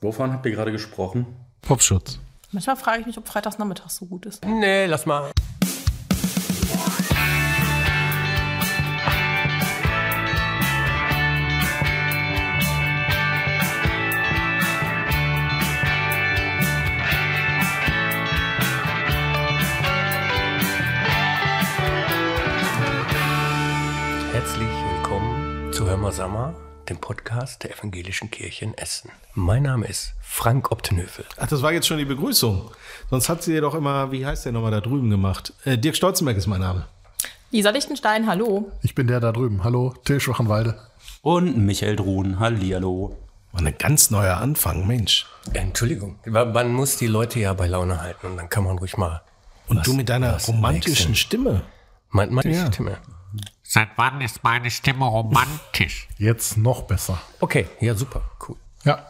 Wovon habt ihr gerade gesprochen? Popschutz. Manchmal frage ich mich, ob freitags nachmittags so gut ist. Nee, lass mal. Podcast der Evangelischen Kirche in Essen. Mein Name ist Frank Optenhövel. Ach, das war jetzt schon die Begrüßung. Sonst hat sie ja doch immer, wie heißt der nochmal da drüben gemacht? Äh, Dirk Stolzenberg ist mein Name. Lisa Lichtenstein, hallo. Ich bin der da drüben. Hallo, Till Schwachenwalde. Und Michael Druhn, hallihallo. War ein ganz neuer Anfang, Mensch. Entschuldigung, man muss die Leute ja bei Laune halten und dann kann man ruhig mal. Und was- du mit deiner romantischen. Stimme. Mein, meine Ja. Stimme. Seit wann ist meine Stimme romantisch? Jetzt noch besser. Okay, ja, super, cool. Ja,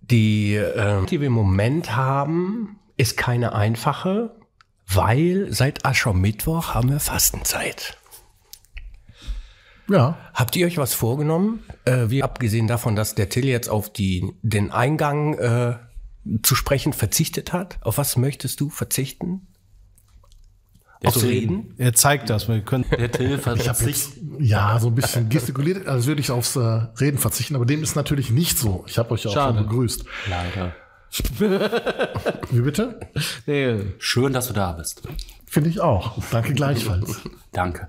Die, ähm, die wir im Moment haben, ist keine einfache, weil seit Aschermittwoch haben wir Fastenzeit. ja. Habt ihr euch was vorgenommen? Äh, wie abgesehen davon, dass der Till jetzt auf die, den Eingang äh, zu sprechen verzichtet hat. Auf was möchtest du verzichten? Aufs Reden? Er zeigt das. Wir können, Der Till verzichtet. Ja, so ein bisschen gestikuliert, als würde ich aufs äh, Reden verzichten, aber dem ist natürlich nicht so. Ich habe euch ja auch Schade. schon begrüßt. Leider. Wie bitte? nee, Schön, dass du da bist. Finde ich auch. Danke gleichfalls. Danke.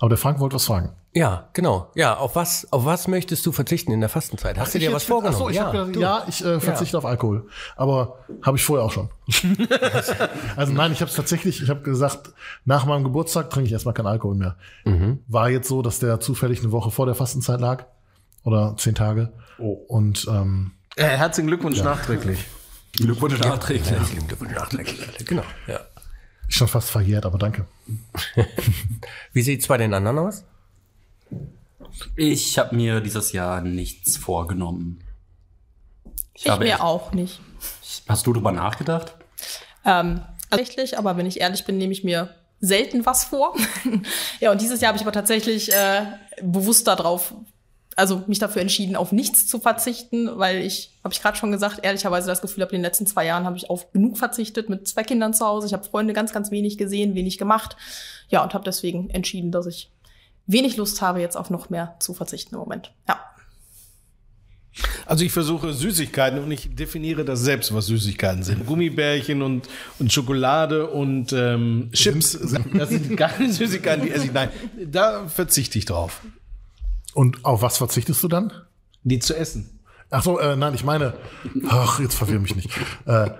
Aber der Frank wollte was fragen. Ja, genau. Ja, auf was, auf was möchtest du verzichten in der Fastenzeit? Hast du dir was vorgenommen? Ach so, ich ja, hab gedacht, ja, ich äh, verzichte auf Alkohol. Aber habe ich vorher auch schon. also nein, ich habe es tatsächlich, ich habe gesagt, nach meinem Geburtstag trinke ich erstmal keinen Alkohol mehr. Mhm. War jetzt so, dass der zufällig eine Woche vor der Fastenzeit lag. Oder zehn Tage. Oh. Und ähm, äh, herzlichen Glückwunsch nachträglich. Glückwunsch nachträglich. Herzlichen Glückwunsch nachträglich. Genau, ja. ist schon fast verjährt, aber danke. Wie sieht's bei den anderen aus? Ich habe mir dieses Jahr nichts vorgenommen. Ich, habe mir echt- auch nicht. Hast du drüber nachgedacht? Ähm, tatsächlich, aber wenn ich ehrlich bin, nehme ich mir selten was vor. ja, und dieses Jahr habe ich aber tatsächlich äh, bewusst darauf, also mich dafür entschieden, auf nichts zu verzichten, weil ich, habe ich gerade schon gesagt, ehrlicherweise das Gefühl habe, in den letzten zwei Jahren habe ich auf genug verzichtet mit zwei Kindern zu Hause. Ich habe Freunde ganz, ganz wenig gesehen, wenig gemacht. Ja, und habe deswegen entschieden, dass ich wenig Lust habe, jetzt auf noch mehr zu verzichten im Moment. Ja. Also ich versuche Süßigkeiten und ich definiere das selbst, was Süßigkeiten sind. Gummibärchen und, und Schokolade und ähm, Chips. Das sind keine Süßigkeiten, die esse ich. Nein, da verzichte ich drauf. Und auf was verzichtest du dann? Die zu essen. Ach so, äh, nein, ich meine, ach, jetzt verwirr mich nicht. Äh,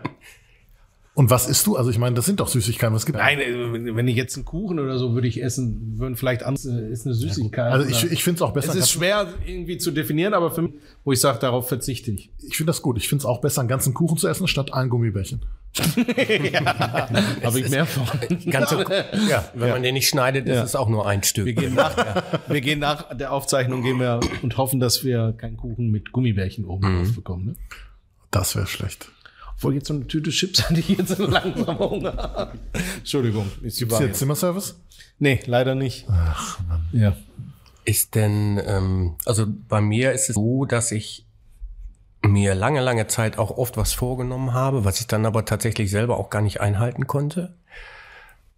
und was isst du? Also ich meine, das sind doch Süßigkeiten. Was gibt Nein, äh, wenn ich jetzt einen Kuchen oder so würde ich essen, würden vielleicht anders, ist eine Süßigkeit. Also ich, ich finde es auch besser. es ist schwer irgendwie zu definieren, aber für mich, wo ich sage, darauf verzichte ich. ich finde das gut. Ich finde es auch besser, einen ganzen Kuchen zu essen, statt ein Gummibärchen. Habe ich mehr von. Ganze, ja, wenn man den nicht schneidet, ist es auch nur ein Stück. Wir gehen, nach, wir gehen nach der Aufzeichnung gehen wir und hoffen, dass wir keinen Kuchen mit Gummibärchen oben drauf bekommen. Ne? Das wäre schlecht. Obwohl jetzt so eine Tüte Chips hatte ich jetzt so langsam Hunger. Entschuldigung, ist die Ist hier. Zimmerservice? Nee, leider nicht. Ach, Mann. Ja. Ist denn, ähm, also bei mir ist es so, dass ich mir lange, lange Zeit auch oft was vorgenommen habe, was ich dann aber tatsächlich selber auch gar nicht einhalten konnte.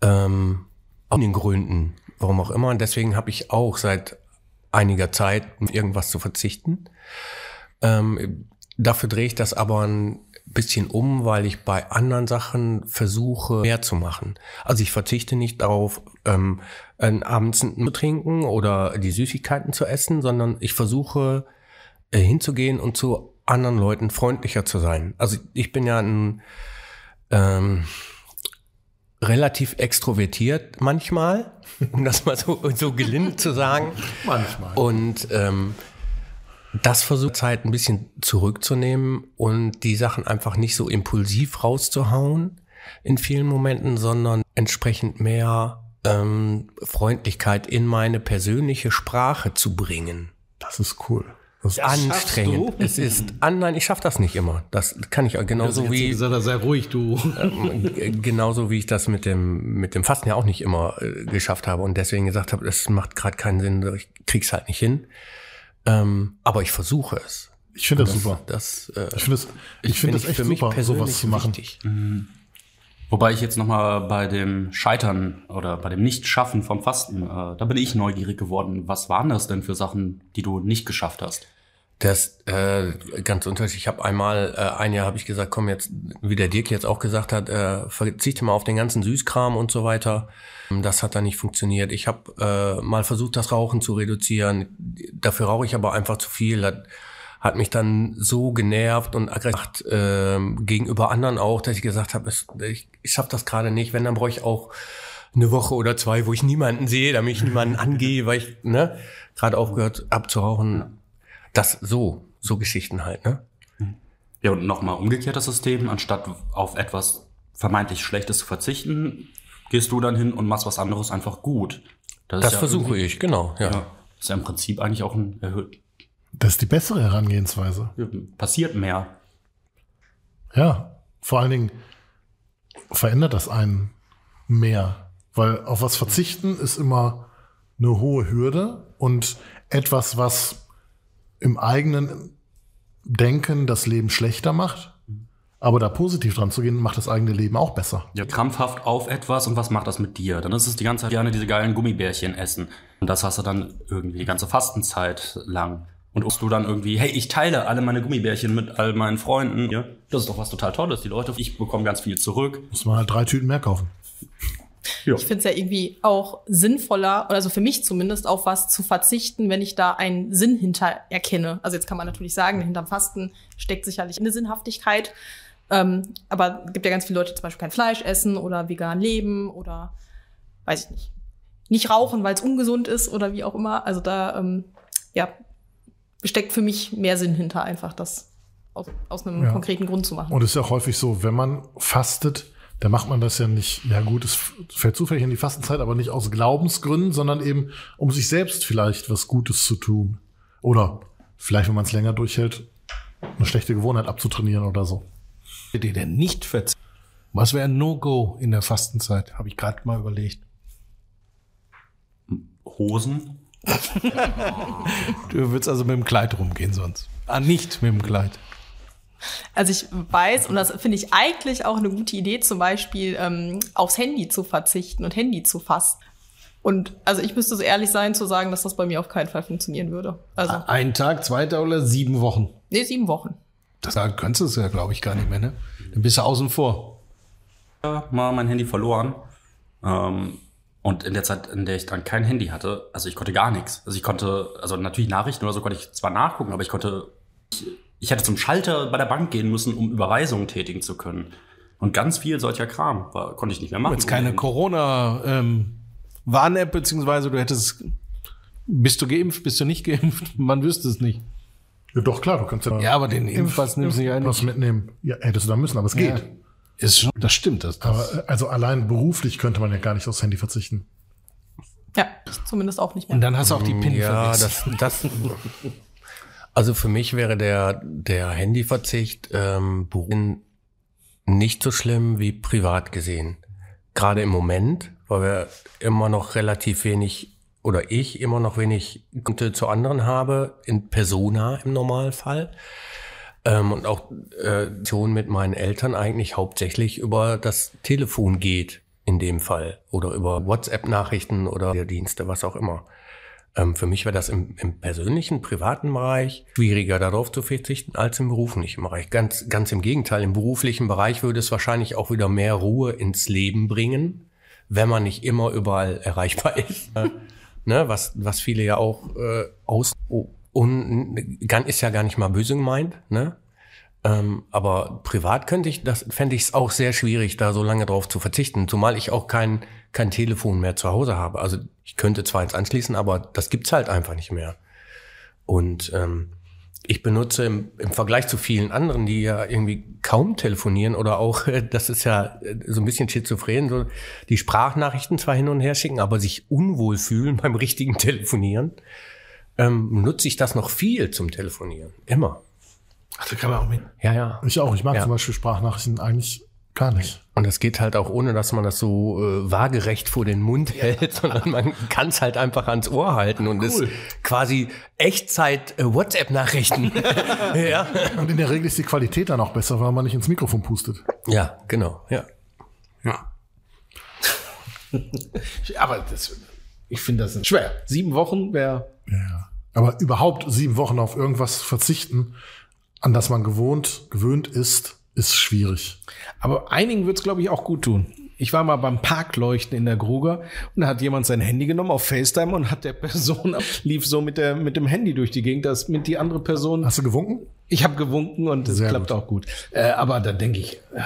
Ähm, aus den Gründen, warum auch immer. Und deswegen habe ich auch seit einiger Zeit irgendwas zu verzichten. Ähm, dafür drehe ich das aber ein bisschen um, weil ich bei anderen Sachen versuche, mehr zu machen. Also ich verzichte nicht darauf, ähm, ein abends zu trinken oder die Süßigkeiten zu essen, sondern ich versuche äh, hinzugehen und zu anderen Leuten freundlicher zu sein. Also ich bin ja ein ähm, relativ extrovertiert manchmal, um das mal so, so gelinde zu sagen. Manchmal. Und ähm, das versucht Zeit ein bisschen zurückzunehmen und die Sachen einfach nicht so impulsiv rauszuhauen in vielen Momenten, sondern entsprechend mehr ähm, Freundlichkeit in meine persönliche Sprache zu bringen. Das ist cool. Das ist Anstrengend. Es ist, ah, nein, ich schaffe das nicht immer. Das kann ich genauso wie gesagt, sei ruhig, du. äh, genauso wie ich das mit dem mit dem Fasten ja auch nicht immer äh, geschafft habe und deswegen gesagt habe, es macht gerade keinen Sinn, ich krieg's halt nicht hin. Ähm, aber ich versuche es. Ich finde das, super. Das, äh, Ich finde das, ich finde das echt für mich super, persönlich sowas zu machen. wichtig. Wobei ich jetzt nochmal bei dem Scheitern oder bei dem Nicht-Schaffen vom Fasten, äh, da bin ich neugierig geworden. Was waren das denn für Sachen, die du nicht geschafft hast? Das äh, ganz unterschiedlich. Ich habe einmal äh, ein Jahr habe ich gesagt, komm jetzt, wie der Dirk jetzt auch gesagt hat, äh, verzichte mal auf den ganzen Süßkram und so weiter. Das hat dann nicht funktioniert. Ich habe äh, mal versucht, das Rauchen zu reduzieren. Dafür rauche ich aber einfach zu viel. Das hat mich dann so genervt und aggressiv äh, gegenüber anderen auch, dass ich gesagt habe, ich, ich schaffe das gerade nicht. Wenn, dann brauche ich auch eine Woche oder zwei, wo ich niemanden sehe, damit ich niemanden angehe, weil ich ne, gerade aufgehört habe zu rauchen. Das so, so Geschichten halt, ne? Ja, und nochmal umgekehrt das System, anstatt auf etwas vermeintlich Schlechtes zu verzichten, gehst du dann hin und machst was anderes einfach gut. Das, ist ja versuche ich, genau, ja. Ja, ist ja im Prinzip eigentlich auch ein erhöht, Das ist die bessere Herangehensweise. passiert mehr. Ja, vor allen Dingen verändert das einen mehr. Weil auf was verzichten ist immer eine hohe Hürde und etwas, was im eigenen Denken das Leben schlechter macht. Aber da positiv dran zu gehen, macht das eigene Leben auch besser. Ja, krampfhaft auf etwas und was macht das mit dir? Dann ist es die ganze Zeit gerne diese geilen Gummibärchen essen. Und das hast du dann irgendwie die ganze Fastenzeit lang. Und ob du dann irgendwie, hey, ich teile alle meine Gummibärchen mit all meinen Freunden. Ja, das ist doch was total Tolles. Die Leute, ich bekomme ganz viel zurück. Muss man halt drei Tüten mehr kaufen. Ich finde es ja irgendwie auch sinnvoller, also für mich zumindest, auf was zu verzichten, wenn ich da einen Sinn hinter erkenne. Also jetzt kann man natürlich sagen, hinterm Fasten steckt sicherlich eine Sinnhaftigkeit. Ähm, aber es gibt ja ganz viele Leute, die zum Beispiel kein Fleisch essen oder vegan leben oder weiß ich nicht. Nicht rauchen, weil es ungesund ist oder wie auch immer. Also da ähm, ja, steckt für mich mehr Sinn hinter, einfach das aus, aus einem Ja. konkreten Grund zu machen. Und es ist ja auch häufig so, wenn man fastet, dann macht man das ja nicht, ja gut, es fällt zufällig in die Fastenzeit, aber nicht aus Glaubensgründen, sondern eben, um sich selbst vielleicht was Gutes zu tun. Oder vielleicht, wenn man es länger durchhält, eine schlechte Gewohnheit abzutrainieren oder so. die denn nicht? Was wäre ein No-Go in der Fastenzeit? Habe ich gerade mal überlegt. Hosen. Du würdest also mit dem Kleid rumgehen sonst. Ah, nicht mit dem Kleid. Also ich weiß, und das finde ich eigentlich auch eine gute Idee, zum Beispiel ähm, aufs Handy zu verzichten und Handy zu fassen. Und also ich müsste so ehrlich sein zu sagen, dass das bei mir auf keinen Fall funktionieren würde. Also, Ein Tag, zwei Tage oder sieben Wochen? nee, sieben Wochen. Das da könntest du es ja, glaube ich, gar nicht mehr, ne? Dann bist du außen vor. mal mein Handy verloren. Ähm, und in der Zeit, in der ich dann kein Handy hatte, also ich konnte gar nichts. Also ich konnte, also natürlich Nachrichten oder so konnte ich zwar nachgucken, aber ich konnte, ich, hätte zum Schalter bei der Bank gehen müssen, um Überweisungen tätigen zu können. Und ganz viel solcher Kram war, konnte ich nicht mehr machen. Jetzt keine Corona-Warn-App, beziehungsweise du hättest. Bist du geimpft, bist du nicht geimpft? Man wüsste es nicht. Ja, doch, klar, du kannst ja, Ja, aber den Impfpass nimmst du ja was nicht. mitnehmen. Ja, hättest du da müssen, aber es geht. Ja. Ist schon, das stimmt. Das, das. Aber äh, also allein beruflich könnte man ja gar nicht aufs Handy verzichten. Ja, zumindest auch nicht mehr. Und dann hast du auch die PIN Ja, vergessen. das, das. Also für mich wäre der, der Handyverzicht ähm, nicht so schlimm wie privat gesehen. Gerade im Moment, weil wir immer noch relativ wenig oder ich immer noch wenig Kontakte zu anderen habe, in Persona im Normalfall. Ähm, und auch äh, Diskussion mit meinen Eltern eigentlich hauptsächlich über das Telefon geht in dem Fall oder über WhatsApp-Nachrichten oder Dienste, was auch immer. Ähm, für mich wäre das im, im persönlichen, privaten Bereich schwieriger darauf zu verzichten als im beruflichen Bereich. Ganz, ganz im Gegenteil, im beruflichen Bereich würde es wahrscheinlich auch wieder mehr Ruhe ins Leben bringen, wenn man nicht immer überall erreichbar ist. Äh, ne, was, was viele ja auch äh, aus oh, und ist ja gar nicht mal böse gemeint, ne? Ähm, aber privat könnte ich, das fände ich es auch sehr schwierig, da so lange drauf zu verzichten, zumal ich auch kein, kein Telefon mehr zu Hause habe. Also ich könnte zwar eins anschließen, aber das gibt's halt einfach nicht mehr. Und ähm, ich benutze im, im Vergleich zu vielen anderen, die ja irgendwie kaum telefonieren oder auch, das ist ja äh, so ein bisschen schizophren, so die Sprachnachrichten zwar hin und her schicken, aber sich unwohl fühlen beim richtigen Telefonieren, ähm, nutze ich das noch viel zum Telefonieren. Immer. Ach, da kann man auch mit. Ja, ja. Ich auch. Ich mag Ja. zum Beispiel Sprachnachrichten eigentlich Gar nicht. Und es geht halt auch ohne, dass man das so äh, waagerecht vor den Mund hält, sondern man kann es halt einfach ans Ohr halten und ist quasi Echtzeit äh, WhatsApp-Nachrichten. ja. Und in der Regel ist die Qualität dann auch besser, weil man nicht ins Mikrofon pustet. ja, genau. Ja. Ja. Aber das, ich finde das schwer. Sieben Wochen wäre. Ja. Aber überhaupt sieben Wochen auf irgendwas verzichten, an das man gewohnt, gewöhnt ist, ist schwierig. Aber einigen wird es, glaube ich, auch gut tun. Ich war mal beim Parkleuchten in der Gruger und da hat jemand sein Handy genommen auf FaceTime und hat der Person lief so mit der mit dem Handy durch die Gegend, dass mit die andere Person. Hast du gewunken? Ich habe gewunken und es klappt gut. auch gut. Äh, aber da denke ich, äh,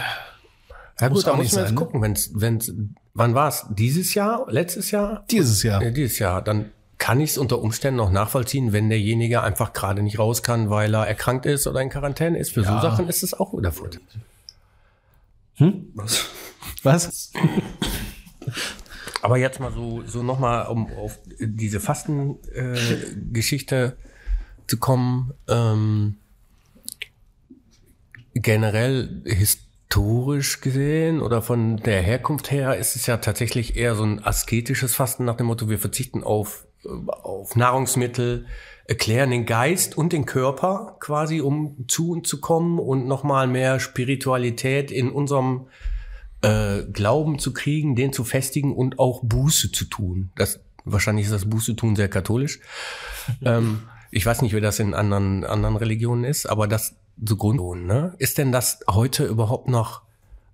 Ja Muss gut, da auch muss nicht man jetzt ne? gucken, wenn's, wenn's, wann war es? Dieses Jahr? Letztes Jahr? dieses Jahr. Ja, dieses Jahr. Dann kann ich es unter Umständen noch nachvollziehen, wenn derjenige einfach gerade nicht raus kann, weil er erkrankt ist oder in Quarantäne ist. Für so Sachen ist es auch wieder Furt. Was? Aber jetzt mal so, so nochmal, um auf diese Fastengeschichte äh, zu kommen. Ähm, generell historisch gesehen oder von der Herkunft her ist es ja tatsächlich eher so ein asketisches Fasten nach dem Motto, wir verzichten auf, auf Nahrungsmittel, erklären den Geist und den Körper quasi, um zu uns zu kommen und nochmal mehr Spiritualität in unserem äh, Glauben zu kriegen, den zu festigen und auch Buße zu tun. Das wahrscheinlich ist das Buße tun sehr katholisch. ähm, ich weiß nicht, wie das in anderen anderen Religionen ist, aber das so Grund, ne? Ist denn das heute überhaupt noch?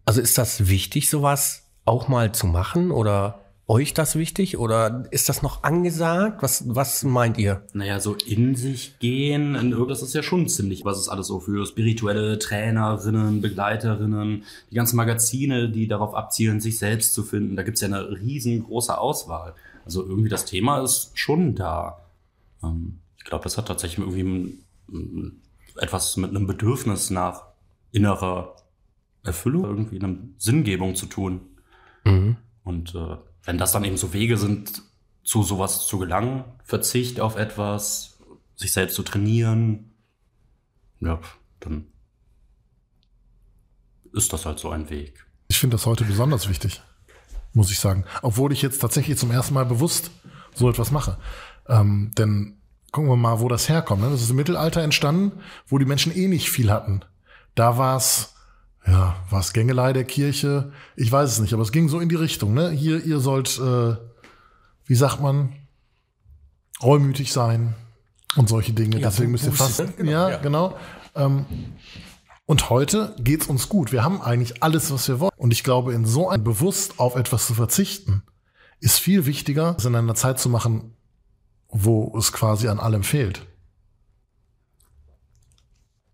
Also ist das wichtig, sowas auch mal zu machen oder euch das wichtig oder ist das noch angesagt? Was was meint ihr? Naja, so in sich gehen, in das ist ja schon ziemlich, was ist alles so für spirituelle Trainerinnen, Begleiterinnen, die ganzen Magazine, die darauf abzielen, sich selbst zu finden. Da gibt's ja eine riesengroße Auswahl. Also irgendwie das Thema ist schon da. Ähm, ich glaube, das hat tatsächlich irgendwie etwas mit einem Bedürfnis nach innerer Erfüllung, irgendwie einer Sinngebung zu tun. Und äh, wenn das dann eben so Wege sind, zu sowas zu gelangen, Verzicht auf etwas, sich selbst zu trainieren, ja, dann ist das halt so ein Weg. Ich finde das heute besonders wichtig, muss ich sagen. Obwohl ich jetzt tatsächlich zum ersten Mal bewusst so etwas mache. Ähm, denn gucken wir mal, wo das herkommt. Ne? Das ist im Mittelalter entstanden, wo die Menschen eh nicht viel hatten. Da war es, ja, war es Gängelei der Kirche? Ich weiß es nicht, aber es ging so in die Richtung. Ne? Hier, ihr sollt, äh, wie sagt man, reumütig sein und solche Dinge. Ja, Deswegen müsst ihr fasten. ne? Genau, ja, ja. genau. Ähm, und heute geht's uns gut. Wir haben eigentlich alles, was wir wollen. Und ich glaube, in so ein bewusst auf etwas zu verzichten, ist viel wichtiger, es in einer Zeit zu machen, wo es quasi an allem fehlt.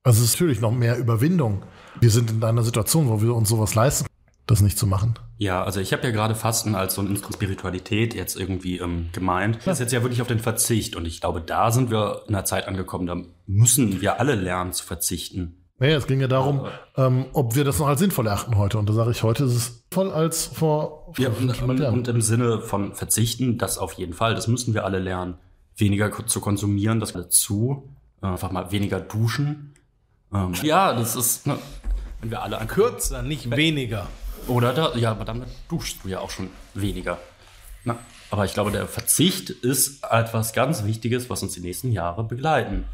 Also es ist natürlich noch mehr Überwindung. Wir sind in einer Situation, wo wir uns sowas leisten, das nicht zu machen. Ja, also ich habe ja gerade Fasten als so eine Spiritualität jetzt irgendwie ähm, gemeint. Das ist jetzt ja wirklich auf den Verzicht und ich glaube, da sind wir in einer Zeit angekommen, da müssen wir alle lernen zu verzichten. Naja, es ging ja darum, ähm, ob wir das noch als sinnvoll erachten heute. Und da sage ich, heute ist es voll als vor, vor Ja, und, und, im Sinne von verzichten, das auf jeden Fall, das müssen wir alle lernen. Weniger zu konsumieren, das dazu, äh, einfach mal weniger duschen. Ähm, ja, das ist, ne, wenn wir alle an Kürzer, nicht weniger. Oder da, ja, aber damit duschst du ja auch schon weniger. Na, aber ich glaube, der Verzicht ist etwas ganz Wichtiges, was uns die nächsten Jahre begleiten.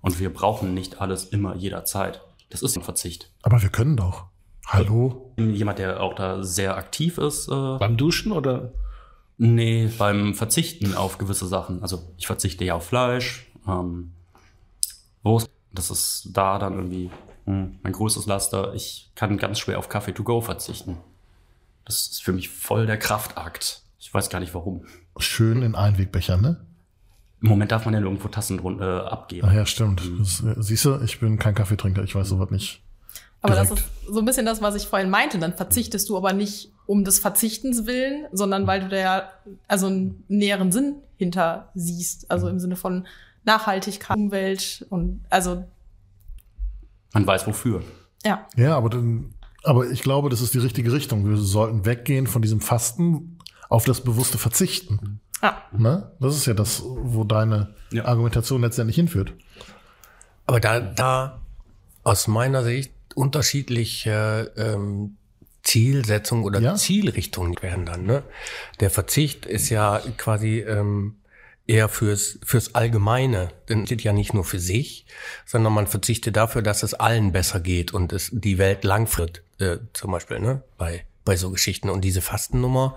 Und wir brauchen nicht alles immer jederzeit. Das ist ein Verzicht. Aber wir können doch. Hallo? Jemand, der auch da sehr aktiv ist, äh, Beim Duschen oder? nee, beim Verzichten auf gewisse Sachen. Also ich verzichte ja auf Fleisch, ähm, Wurst. Das ist da dann irgendwie hm, mein größtes Laster. Ich kann ganz schwer auf Kaffee to go verzichten. Das ist für mich voll der Kraftakt. Ich weiß gar nicht warum. Schön in Einwegbechern, ne? Im Moment darf man ja nirgendwo Tassen drun- äh, abgeben. Ach ja, stimmt. Das, äh, siehst du, ich bin kein Kaffeetrinker, ich weiß sowas nicht. Aber das Direkt. ist so ein bisschen das, was ich vorhin meinte. Dann verzichtest du aber nicht um des Verzichtens willen, sondern weil du da ja also einen näheren Sinn hinter siehst. Also im Sinne von Nachhaltigkeit, Umwelt und also Man weiß wofür. ja. Ja, aber, dann, aber ich glaube, das ist die richtige Richtung. Wir sollten weggehen von diesem Fasten auf das bewusste Verzichten. ja. Ne? Das ist ja das, wo deine Ja. Argumentation letztendlich hinführt. Aber da, da aus meiner Sicht unterschiedliche ähm, Zielsetzung oder Ja. Zielrichtung werden dann. Ne? Der Verzicht ist ja quasi ähm, eher fürs, fürs Allgemeine. Denn es steht ja nicht nur für sich, sondern man verzichtet dafür, dass es allen besser geht und es die Welt langfristig, äh, zum Beispiel, ne? bei, bei so Geschichten. Und diese Fastennummer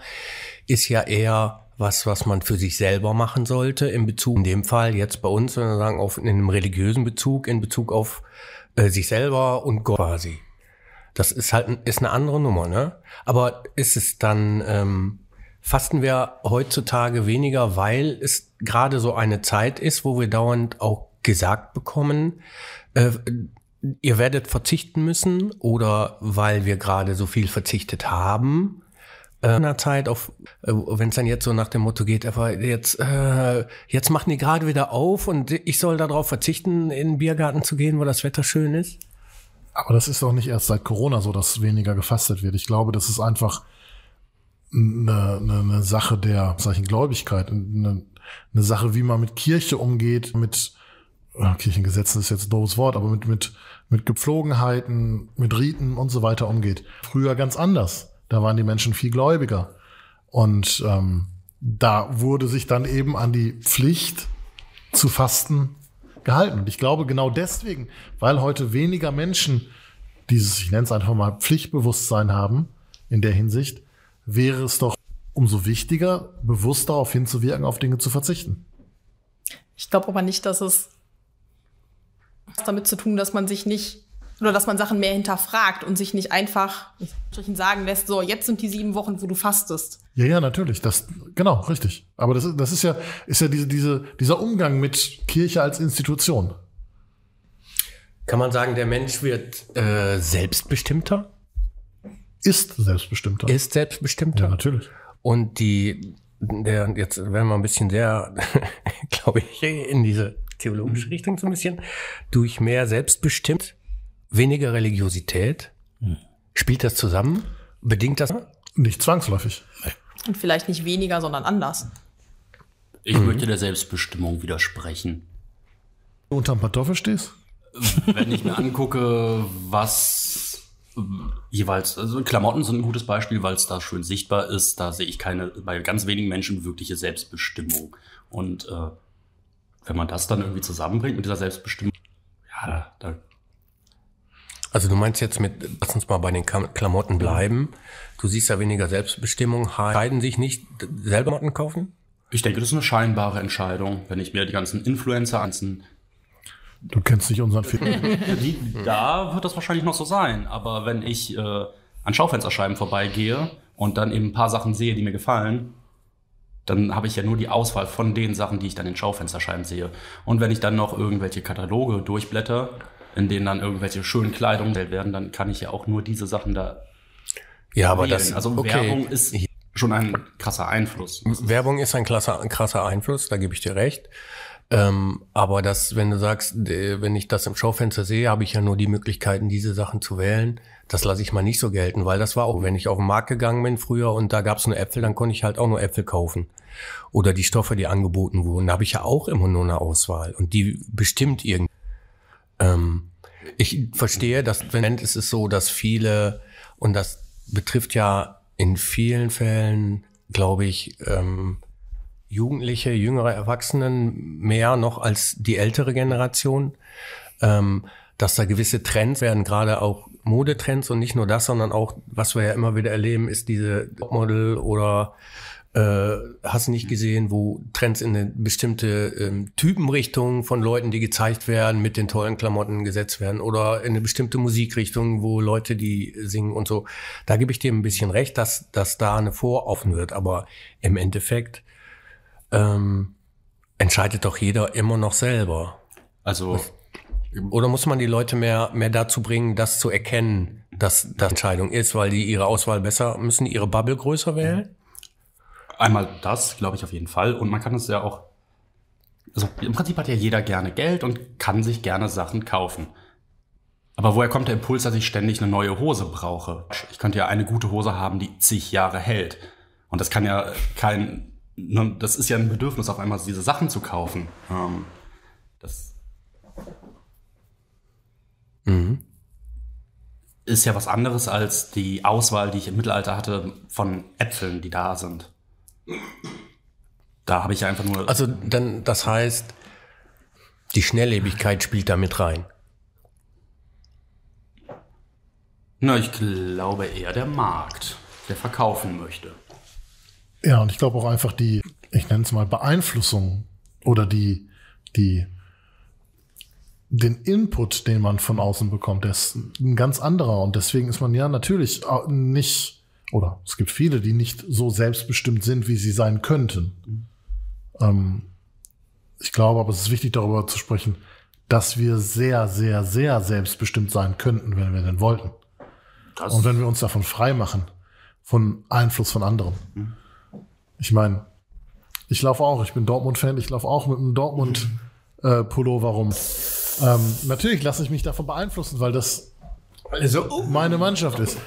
ist ja eher was, was man für sich selber machen sollte, in Bezug, in dem Fall jetzt bei uns, wenn wir sagen, auf, in einem religiösen Bezug, in Bezug auf äh, sich selber und Gott quasi. Das ist halt ist eine andere Nummer, ne? Aber ist es dann ähm, fasten wir heutzutage weniger, weil es gerade so eine Zeit ist, wo wir dauernd auch gesagt bekommen, äh, ihr werdet verzichten müssen oder weil wir gerade so viel verzichtet haben äh, in der Zeit auf, äh, wenn es dann jetzt so nach dem Motto geht, jetzt äh, jetzt machen die gerade wieder auf und ich soll darauf verzichten, in den Biergarten zu gehen, wo das Wetter schön ist. Aber das ist auch nicht erst seit Corona so, dass weniger gefastet wird. Ich glaube, das ist einfach eine, eine, eine Sache der ich, Gläubigkeit, eine, eine Sache, wie man mit Kirche umgeht, mit äh, Kirchengesetzen ist jetzt ein doofes Wort, aber mit, mit, mit Gepflogenheiten, mit Riten und so weiter umgeht. Früher ganz anders. Da waren die Menschen viel gläubiger. Und ähm, da wurde sich dann eben an die Pflicht zu fasten gehalten. Und ich glaube genau deswegen, weil heute weniger Menschen dieses, ich nenne es einfach mal Pflichtbewusstsein haben in der Hinsicht, wäre es doch umso wichtiger, bewusst darauf hinzuwirken, auf Dinge zu verzichten. Ich glaube aber nicht, dass es was damit zu tun, dass man sich nicht oder dass man Sachen mehr hinterfragt und sich nicht einfach sagen lässt, so jetzt sind die sieben Wochen, wo du fastest. Ja, ja, natürlich. Das, genau, richtig. Aber das, ist- das ist ja, ist ja diese, diese, dieser Umgang mit Kirche als Institution. Kann man sagen, der Mensch wird äh, selbstbestimmter? Ist selbstbestimmter. Ist selbstbestimmter? ja, natürlich. Und die, der, jetzt werden wir ein bisschen sehr, glaube ich, in diese theologische Richtung so ein bisschen, durch mehr Selbstbestimmt, weniger Religiosität. Spielt das zusammen? Bedingt das? Nicht zwangsläufig. Und vielleicht nicht weniger, sondern anders. Ich möchte der Selbstbestimmung widersprechen. Unterm Kartoffel stehst? Wenn ich mir angucke, was jeweils, also Klamotten sind ein gutes Beispiel, weil es da schön sichtbar ist. Da sehe ich keine, bei ganz wenigen Menschen wirkliche Selbstbestimmung. Und äh, wenn man das dann irgendwie zusammenbringt mit dieser Selbstbestimmung, ja, da, Also du meinst jetzt mit, lass uns mal bei den Klamotten bleiben. Du siehst ja weniger Selbstbestimmung, entscheiden sich nicht selber Klamotten kaufen? ich denke, das ist eine scheinbare Entscheidung. Wenn ich mir die ganzen Influencer, ganzen Du kennst nicht unseren Film. Da wird das wahrscheinlich noch so sein. Aber wenn ich äh, an Schaufensterscheiben vorbeigehe und dann eben ein paar Sachen sehe, die mir gefallen, dann habe ich ja nur die Auswahl von den Sachen, die ich dann in Schaufensterscheiben sehe. Und wenn ich dann noch irgendwelche Kataloge durchblätter, in denen dann irgendwelche schönen Kleidungen gestellt werden, dann kann ich ja auch nur diese Sachen da Ja, aber wählen. das, Also okay. Werbung ist schon ein krasser Einfluss. Werbung ist ein krasser, ein krasser Einfluss, da gebe ich dir recht. Ähm, aber das, wenn du sagst, wenn ich das im Schaufenster sehe, habe ich ja nur die Möglichkeiten, diese Sachen zu wählen. Das lasse ich mal nicht so gelten, weil das war auch, wenn ich auf den Markt gegangen bin früher und da gab es nur Äpfel, dann konnte ich halt auch nur Äpfel kaufen. Oder die Stoffe, die angeboten wurden, da habe ich ja auch immer nur eine Auswahl und die bestimmt irgendwie. Ähm, ich verstehe, dass wenn ist es so, dass viele, und das betrifft ja in vielen Fällen, glaube ich, ähm, Jugendliche, jüngere Erwachsenen mehr noch als die ältere Generation, ähm, dass da gewisse Trends werden, gerade auch Modetrends und nicht nur das, sondern auch, was wir ja immer wieder erleben, ist diese Model oder äh, hast nicht gesehen, wo Trends in eine bestimmte ähm, Typenrichtung von Leuten, die gezeigt werden, mit den tollen Klamotten gesetzt werden oder in eine bestimmte Musikrichtung, wo Leute, die singen und so. Da gebe ich dir ein bisschen recht, dass, dass da eine Voraffen wird, aber im Endeffekt ähm, entscheidet doch jeder immer noch selber. Also Oder muss man die Leute mehr, mehr dazu bringen, das zu erkennen, dass das Entscheidung ist, weil die ihre Auswahl besser, müssen ihre Bubble größer wählen? Einmal das, glaube ich auf jeden Fall. Und man kann es ja auch. Also im Prinzip hat ja jeder gerne Geld und kann sich gerne Sachen kaufen. Aber woher kommt der Impuls, dass ich ständig eine neue Hose brauche? Ich könnte ja eine gute Hose haben, die zig Jahre hält. Und das kann ja kein. Ne, Das ist ja ein Bedürfnis, auf einmal diese Sachen zu kaufen. Ähm, das ist ja was anderes als die Auswahl, die ich im Mittelalter hatte von Äpfeln, die da sind. Da habe ich einfach nur. Also dann, das heißt, die Schnelllebigkeit spielt da mit rein. na, ich glaube eher der Markt, der verkaufen möchte. Ja, und ich glaube auch einfach die, ich nenne es mal Beeinflussung oder die, die, den Input, den man von außen bekommt, der ist ein ganz anderer. Und deswegen ist man ja natürlich nicht, oder es gibt viele, die nicht so selbstbestimmt sind, wie sie sein könnten. Ähm, ich glaube aber, es ist wichtig, darüber zu sprechen, dass wir sehr, sehr, sehr selbstbestimmt sein könnten, wenn wir denn wollten. Das, Und wenn wir uns davon frei machen, von Einfluss von anderen. Ich meine, ich laufe auch, ich bin Dortmund-Fan, ich laufe auch mit einem Dortmund-Pullover rum. Ähm, natürlich lasse ich mich davon beeinflussen, weil das meine Mannschaft ist.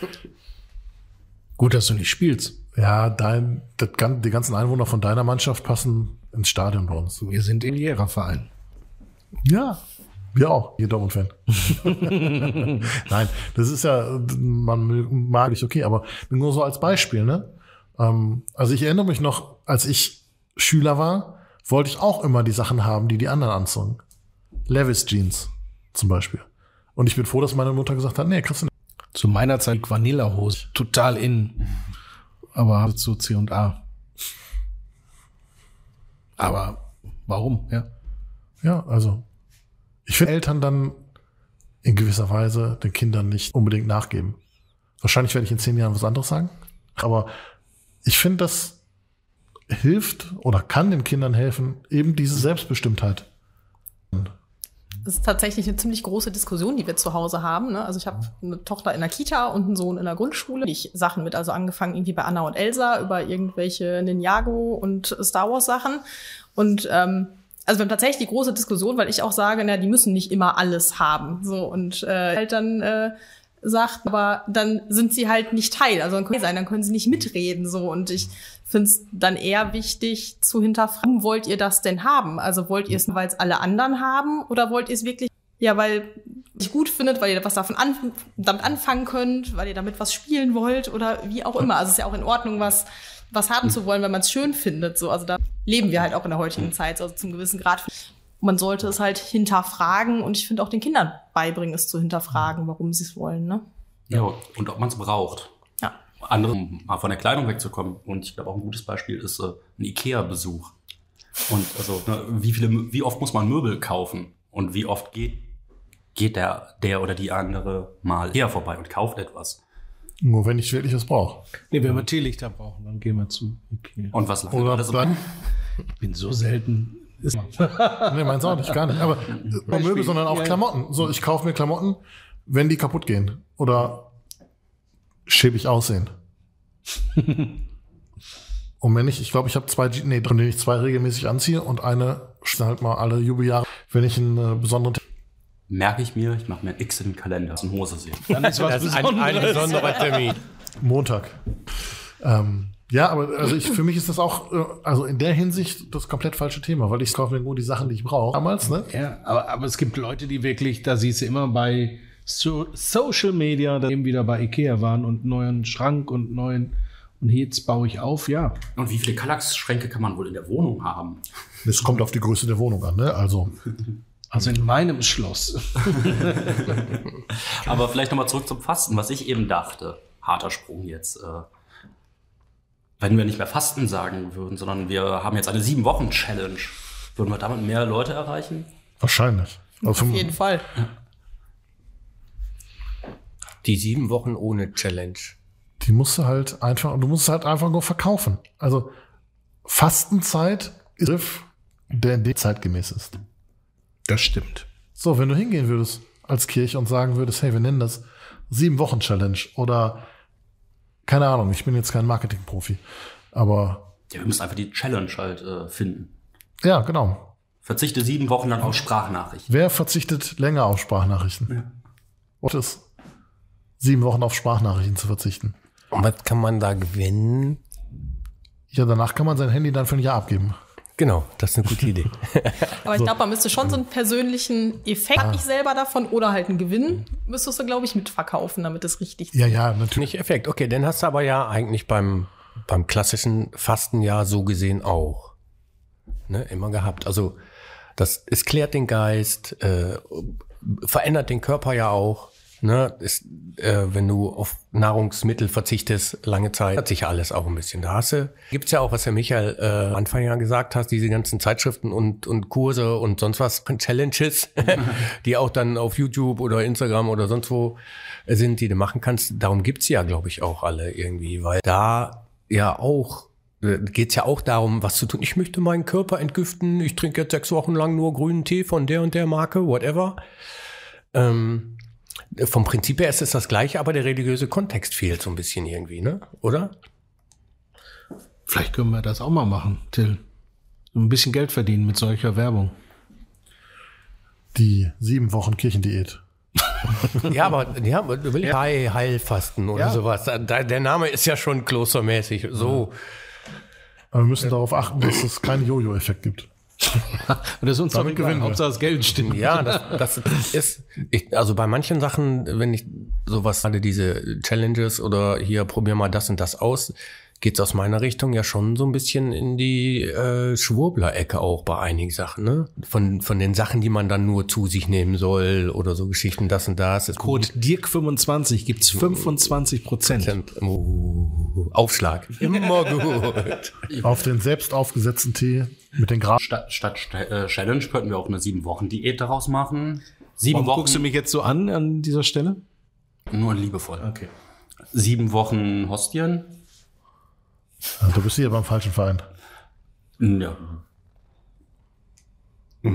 Gut, dass du nicht spielst. Ja, dein, das, die ganzen Einwohner von deiner Mannschaft passen ins Stadion bei uns. Wir sind in Lehrerverein. Ja, wir auch, ihr Dortmund-Fan. Nein, das ist ja, man mag ich okay, aber nur so als Beispiel, ne? Ähm, also ich erinnere mich noch, als ich Schüler war, wollte ich auch immer die Sachen haben, die die anderen anzogen. Levis Jeans zum Beispiel. Und ich bin froh, dass meine Mutter gesagt hat, nee, kriegst du nicht. Zu meiner Zeit Vanillahose. Total in. Aber zu C und A. Aber warum? Ja. Ja, also ich finde Eltern dann in gewisser Weise den Kindern nicht unbedingt nachgeben. Wahrscheinlich werde ich in zehn Jahren was anderes sagen, aber ich finde, das hilft oder kann den Kindern helfen, eben diese Selbstbestimmtheit. Das ist tatsächlich eine ziemlich große Diskussion, die wir zu Hause haben. Ne? Also ich habe eine Tochter in der Kita und einen Sohn in der Grundschule. Ich Sachen mit, also angefangen irgendwie bei Anna und Elsa über irgendwelche Ninjago und Star Wars Sachen. Und ähm, also wir haben tatsächlich die große Diskussion, weil ich auch sage, na, die müssen nicht immer alles haben. So und äh, halt dann äh, sagt, aber dann sind sie halt nicht Teil. Also dann können sie sein, dann können sie nicht mitreden. So und ich finde es dann eher wichtig zu hinterfragen, wollt ihr das denn haben? Also wollt ihr es, weil es alle anderen haben oder wollt ihr es wirklich, ja, weil ihr gut findet, weil ihr was davon an, damit anfangen könnt, weil ihr damit was spielen wollt oder wie auch immer. Also es ist ja auch in Ordnung, was was haben zu wollen, wenn man es schön findet. So, also da leben wir halt auch in der heutigen Zeit, also zum gewissen Grad. Man sollte es halt hinterfragen und ich finde auch den Kindern beibringen, es zu hinterfragen, warum sie es wollen. Ne? ja, und ob man es braucht. Ja. Andere, um mal von der Kleidung wegzukommen. Und ich glaube, auch ein gutes Beispiel ist äh, ein Ikea-Besuch. Und also, ne, wie viele, wie oft muss man Möbel kaufen? Und wie oft geht, geht der, der oder die andere mal her vorbei und kauft etwas? Nur wenn ich wirklich was brauche. Nee, wenn wir Teelichter brauchen, dann gehen wir zu Ikea. Und was lange Oder alles dann, Ich bin so selten. Ist nee, meins auch nicht, gar nicht. Aber nicht nur Möbel, sondern auch Ja. Klamotten. So, ich kaufe mir Klamotten, wenn die kaputt gehen. Oder schäbig aussehen. Und wenn ich, ich glaube, ich habe zwei, nee, drin, die ich zwei regelmäßig anziehe und eine halt mal alle Jubeljahre, wenn ich einen äh, besonderen merke ich mir, ich mache mir ein X in den Kalender, in Hose sehen. dann ist was Das ist ein, ein besonderer Termin. Montag. Ähm, ja, aber also ich, für mich ist das auch, äh, also in der Hinsicht das komplett falsche Thema, weil ich kaufe mir nur die Sachen, die ich brauche. Damals, ne? Ja, aber, aber es gibt Leute, die wirklich, da siehst du immer bei so Social Media, da eben wieder bei Ikea waren und neuen Schrank und neuen und jetzt baue ich auf, ja. Und wie viele Kallax-Schränke kann man wohl in der Wohnung haben? Es kommt auf die Größe der Wohnung an, ne? Also, Also in meinem Schloss. Aber vielleicht nochmal zurück zum Fasten, was ich eben dachte. Harter Sprung jetzt. Wenn wir nicht mehr Fasten sagen würden, sondern wir haben jetzt eine Sieben-Wochen-Challenge, würden wir damit mehr Leute erreichen? wahrscheinlich. Also, Auf jeden Fall. Die sieben Wochen ohne Challenge. die musst du halt einfach, du musst halt einfach nur verkaufen. Also, Fastenzeit ist ein Begriff, der in der zeitgemäß ist. Das stimmt. So, wenn du hingehen würdest als Kirche und sagen würdest, hey, wir nennen das sieben Wochen Challenge oder keine Ahnung, ich bin jetzt kein Marketingprofi, aber Ja, wir müssen einfach die Challenge halt äh, finden. ja, genau. Verzichte sieben Wochen lang auf Sprachnachrichten. Wer verzichtet länger auf Sprachnachrichten? Und es sieben Wochen auf Sprachnachrichten zu verzichten. Und was kann man da gewinnen? Ja, danach kann man sein Handy dann für ein Jahr abgeben. Genau, das ist eine gute Idee. Aber ich glaube, man müsste schon so einen persönlichen Effekt nicht selber davon oder halt einen Gewinn müsstest du, glaube ich, mitverkaufen, damit es richtig Ja, ja, natürlich. Nicht Effekt. Okay, den hast du aber ja eigentlich beim, beim klassischen Fastenjahr so gesehen auch. Ne, immer gehabt. Also das, es klärt den Geist, äh, verändert den Körper ja auch. Ne, ist, äh, wenn du auf Nahrungsmittel verzichtest, lange Zeit, hat sich alles auch ein bisschen. Da du, gibt's ja auch, was der Michael äh, Anfang ja gesagt hast, diese ganzen Zeitschriften und, und Kurse und sonst was, Challenges, die auch dann auf YouTube oder Instagram oder sonst wo sind, die du machen kannst. Darum gibt's ja, glaube ich, auch alle irgendwie, weil da ja auch äh, geht's ja auch darum, was zu tun. Ich möchte meinen Körper entgiften. Ich trinke jetzt sechs Wochen lang nur grünen Tee von der und der Marke, whatever. Ähm, vom Prinzip her ist es das gleiche, aber der religiöse Kontext fehlt so ein bisschen irgendwie, ne? Oder? Vielleicht können wir das auch mal machen, Till. Ein bisschen Geld verdienen mit solcher Werbung. Die sieben Wochen Kirchendiät. Ja, aber ja, du willst Heil, Heilfasten oder Ja. sowas. Der Name ist ja schon klostermäßig. So. Aber wir müssen darauf achten, dass es keinen Jojo-Effekt gibt. Und das ist uns doch Damit gewinnen wir. Hauptsache das Geld stimmt. Ja, das, das ist, ich, also bei manchen Sachen, wenn ich sowas, gerade diese Challenges oder hier probier mal das und das aus, geht's aus meiner Richtung ja schon so ein bisschen in die äh, Schwurbler-Ecke auch bei einigen Sachen, ne? Von, von den Sachen, die man dann nur zu sich nehmen soll oder so Geschichten, das und das. Es Code DIRK25 gibt's 25 Prozent. Uh, Aufschlag. Immer gut. Auf den selbst aufgesetzten Tee mit den Gra Statt, statt äh, Challenge könnten wir auch eine sieben Wochen Diät daraus machen. Sieben Warum Wochen guckst du mich jetzt so an an dieser Stelle? nur liebevoll. Okay. Sieben Wochen Hostien. Du bist hier beim falschen Verein. Ja.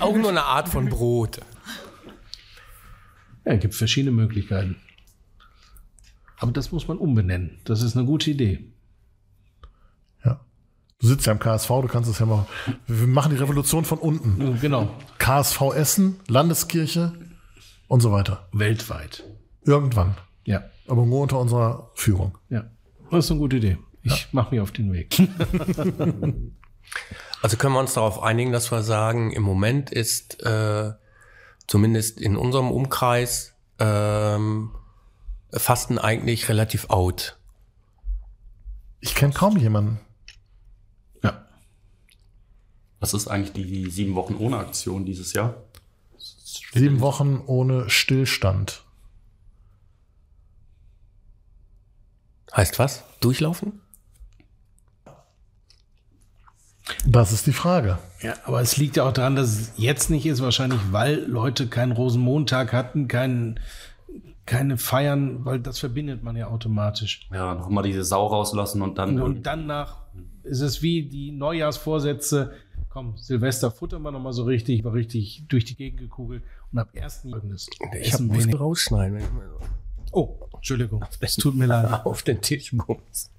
Auch nur eine Art von Brot. Ja, es gibt verschiedene Möglichkeiten. Aber das muss man umbenennen. Das ist eine gute Idee. Ja. Du sitzt ja im KSV, du kannst es ja mal. Wir machen die Revolution von unten. Genau. KSV Essen, Landeskirche und so weiter. Weltweit. Irgendwann. Ja. Aber nur unter unserer Führung. Ja. Das ist eine gute Idee. Ich mache mich auf den Weg. Also können wir uns darauf einigen, dass wir sagen, im Moment ist äh, zumindest in unserem Umkreis ähm, Fasten eigentlich relativ out. Ich kenne kaum jemanden. ja. Was ist eigentlich die sieben Wochen ohne Aktion dieses Jahr? Sieben Wochen ohne Stillstand. Heißt was? Durchlaufen? Das ist die Frage. Ja, aber es liegt ja auch daran, dass es jetzt nicht ist, wahrscheinlich, weil Leute keinen Rosenmontag hatten, keinen, keine Feiern, weil das verbindet man ja automatisch. Ja, nochmal diese Sau rauslassen und dann. Und danach ist es wie die Neujahrsvorsätze. Komm, Silvester futtern wir nochmal so richtig, war richtig durch die Gegend gekugelt und ab ersten Folgendes. Ich habe Essen Muskel wenig. rausschneiden, Oh, Entschuldigung. Es tut mir leid. auf den Tisch bums.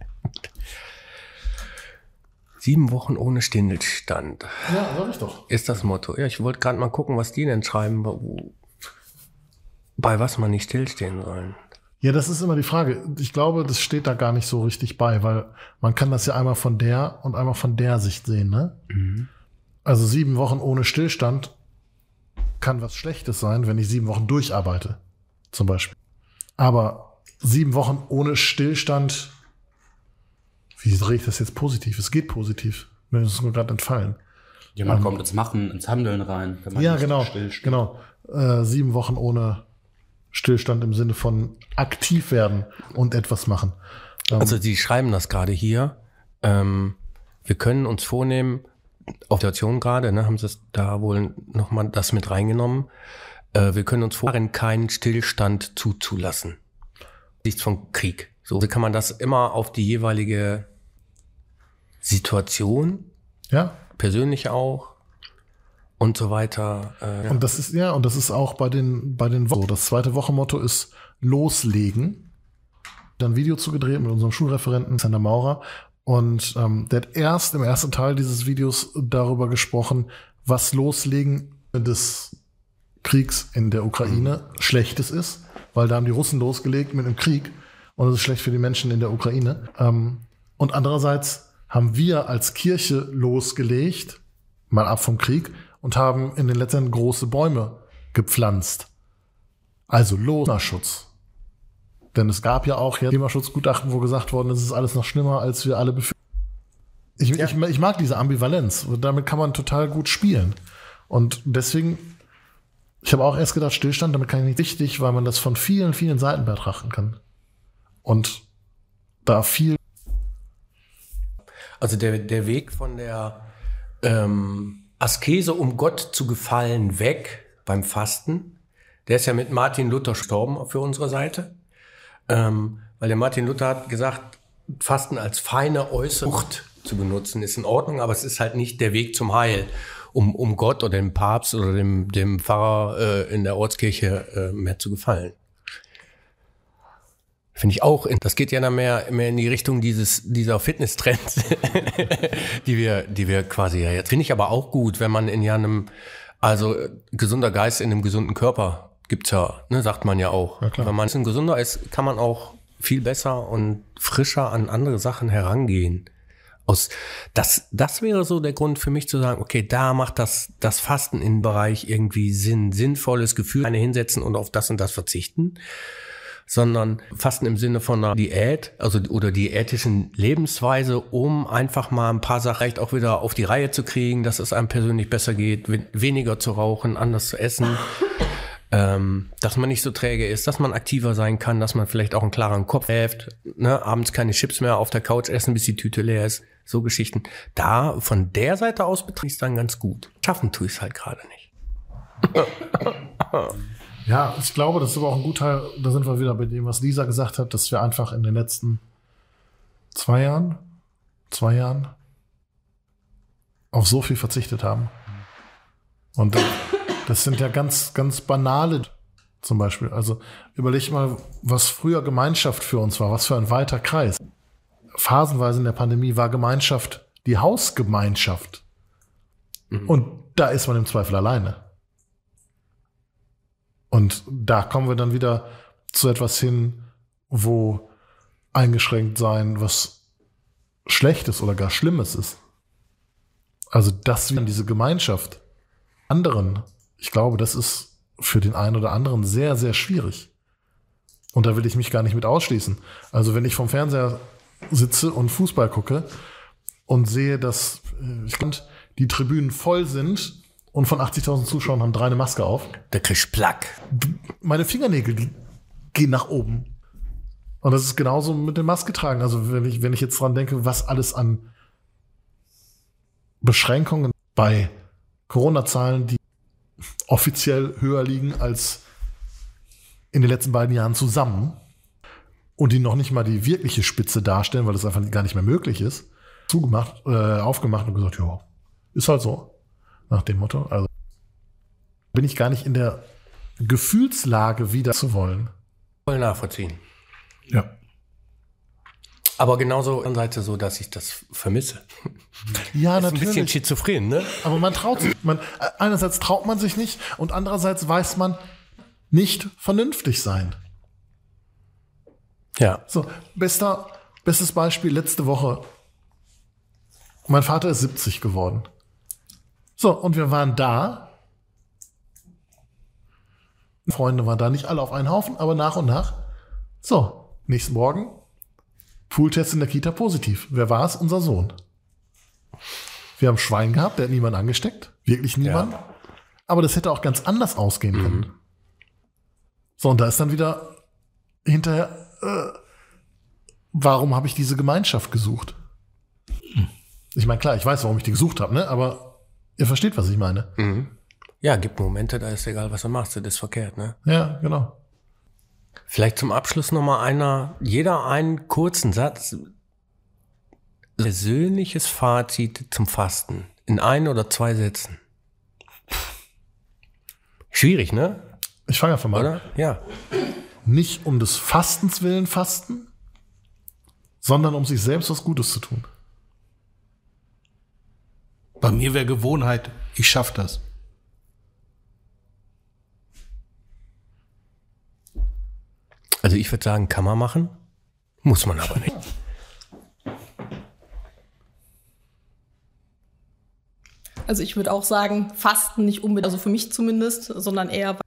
Sieben Wochen ohne Stillstand Ja, sag ich doch. ist das Motto. Ja, ich wollte gerade mal gucken, was die denn schreiben, bei was man nicht stillstehen soll. Ja, das ist immer die Frage. Ich glaube, das steht da gar nicht so richtig bei, weil man kann das ja einmal von der und einmal von der Sicht sehen, ne? Also sieben Wochen ohne Stillstand kann was Schlechtes sein, wenn ich sieben Wochen durcharbeite, zum Beispiel. Aber sieben Wochen ohne Stillstand, wie drehe ich das jetzt positiv? Es geht positiv. Mir ist es nur gerade entfallen. Jemand kommt ins Machen, ins Handeln rein. wenn man Ja, genau. Genau. Äh, sieben Wochen ohne Stillstand im Sinne von aktiv werden und etwas machen. Ähm, Also Sie schreiben das gerade hier. Ähm, wir können uns vornehmen, auf der Situation gerade, ne, haben Sie es da wohl nochmal das mit reingenommen. Äh, wir können uns vornehmen, keinen Stillstand zuzulassen. Nichts von Krieg. So kann man das immer auf die jeweilige Situation, ja, persönlich auch und so weiter. Äh, Und das ist, ja, und das ist auch bei den, bei den Wochen so. Das zweite Wochenmotto ist loslegen. Dann Video zugedreht mit unserem Schulreferenten Sander Maurer. Und ähm, der hat erst im ersten Teil dieses Videos darüber gesprochen, was Loslegen des Kriegs in der Ukraine Schlechtes ist, weil da haben die Russen losgelegt mit einem Krieg und es ist schlecht für die Menschen in der Ukraine. Ähm, und andererseits haben wir als Kirche losgelegt, mal ab vom Krieg, und haben in den letzten große Bäume gepflanzt. Also Loserschutz. Denn es gab ja auch ja Klimaschutzgutachten, wo gesagt worden ist, es ist alles noch schlimmer, als wir alle befürchten. Ich, ich, ich mag diese Ambivalenz. Damit kann man total gut spielen. Und deswegen, ich habe auch erst gedacht, Stillstand, damit kann ich nicht wichtig, weil man das von vielen, vielen Seiten betrachten kann. Und da viel Also der, der Weg von der ähm, Askese, um Gott zu gefallen, weg beim Fasten, der ist ja mit Martin Luther gestorben für unsere Seite. Ähm, weil der Martin Luther hat gesagt, Fasten als feine äußere Frucht zu benutzen ist in Ordnung, aber es ist halt nicht der Weg zum Heil, um, um Gott oder dem Papst oder dem, dem Pfarrer äh, in der Ortskirche äh, mehr zu gefallen. Finde ich auch. Das geht ja dann mehr, mehr in die Richtung dieses, dieser Fitness-Trends, die wir, die wir quasi ja jetzt. Finde ich aber auch gut, wenn man in ja einem, also äh, gesunder Geist in einem gesunden Körper gibt's ja, ne, sagt man ja auch. klar. wenn man ein bisschen gesunder ist, kann man auch viel besser und frischer an andere Sachen herangehen. Aus, das, das wäre so der Grund für mich zu sagen, okay, da macht das, das Fasten im Bereich irgendwie Sinn, sinnvolles Gefühl, eine hinsetzen und auf das und das verzichten sondern Fasten im Sinne von einer Diät, also oder diätischen Lebensweise, um einfach mal ein paar Sachen vielleicht auch wieder auf die Reihe zu kriegen, dass es einem persönlich besser geht, we- weniger zu rauchen, anders zu essen, ähm, dass man nicht so träge ist, dass man aktiver sein kann, dass man vielleicht auch einen klaren Kopf hält, ne, abends keine Chips mehr auf der Couch essen, bis die Tüte leer ist, so Geschichten. Da von der Seite aus betrachte ich es dann ganz gut. Schaffen tue ich es halt gerade nicht. Ja, ich glaube, das ist aber auch ein guter da sind wir wieder bei dem, was Lisa gesagt hat, dass wir einfach in den letzten zwei Jahren, zwei Jahren auf so viel verzichtet haben. Und das- das sind ja ganz, ganz banale zum Beispiel. Also überleg mal, was früher Gemeinschaft für uns war, was für ein weiter Kreis. Phasenweise in der Pandemie war Gemeinschaft die Hausgemeinschaft. Und da ist man im Zweifel alleine. Und da kommen wir dann wieder zu etwas hin, wo eingeschränkt sein was Schlechtes oder gar Schlimmes ist. Also das wie diese Gemeinschaft anderen, ich glaube, das ist für den einen oder anderen sehr, sehr schwierig. Und da will ich mich gar nicht mit ausschließen. Also wenn ich vom Fernseher sitze und Fußball gucke und sehe, dass äh, ich fand, die Tribünen voll sind und von 80.000 Zuschauern haben drei eine Maske auf, Der kriegt Plack. meine Fingernägel die gehen nach oben. Und das ist genauso mit dem Maske tragen. Also wenn ich, wenn ich jetzt dran denke, was alles an Beschränkungen bei Corona-Zahlen, die offiziell höher liegen als in den letzten beiden Jahren zusammen und die noch nicht mal die wirkliche Spitze darstellen, weil das einfach gar nicht mehr möglich ist, zugemacht, äh, aufgemacht und gesagt, ja, ist halt so. Nach dem Motto. Also bin ich gar nicht in der Gefühlslage wieder zu wollen. Voll nachvollziehen. Ja. Aber genauso an Seite so, dass ich das vermisse. Ja, Ist ein bisschen natürlich. schizophren, ne? Aber man traut sich. Man, einerseits traut man sich nicht und andererseits weiß man nicht vernünftig sein. Ja. So, bester, bestes Beispiel letzte Woche. Mein Vater ist 70 geworden. So, und wir waren da. Freunde waren da, nicht alle auf einen Haufen, aber nach und nach. So, nächsten Morgen, Pooltest in der Kita positiv. Wer war es? Unser Sohn. Wir haben Schwein gehabt, der hat niemand angesteckt. Wirklich niemand. Aber das hätte auch ganz anders ausgehen können. So, und da ist dann wieder hinterher, äh, warum habe ich diese Gemeinschaft gesucht? Ich meine, klar, ich weiß, warum ich die gesucht habe, ne? aber ihr versteht, was ich meine. Ja, gibt Momente, da ist egal, was du machst, das ist verkehrt, ne? Ja, genau. Vielleicht zum Abschluss nochmal einer, jeder einen kurzen Satz. Persönliches Fazit zum Fasten. In ein oder zwei Sätzen. Schwierig, ne? Ich fange einfach mal an. Ja. Nicht um des Fastens willen fasten, sondern um sich selbst was Gutes zu tun. Bei mir wäre Gewohnheit, ich schaffe das. Also ich würde sagen, kann man machen, muss man aber nicht. Also ich würde auch sagen, Fasten nicht unbedingt, also für mich zumindest, sondern eher,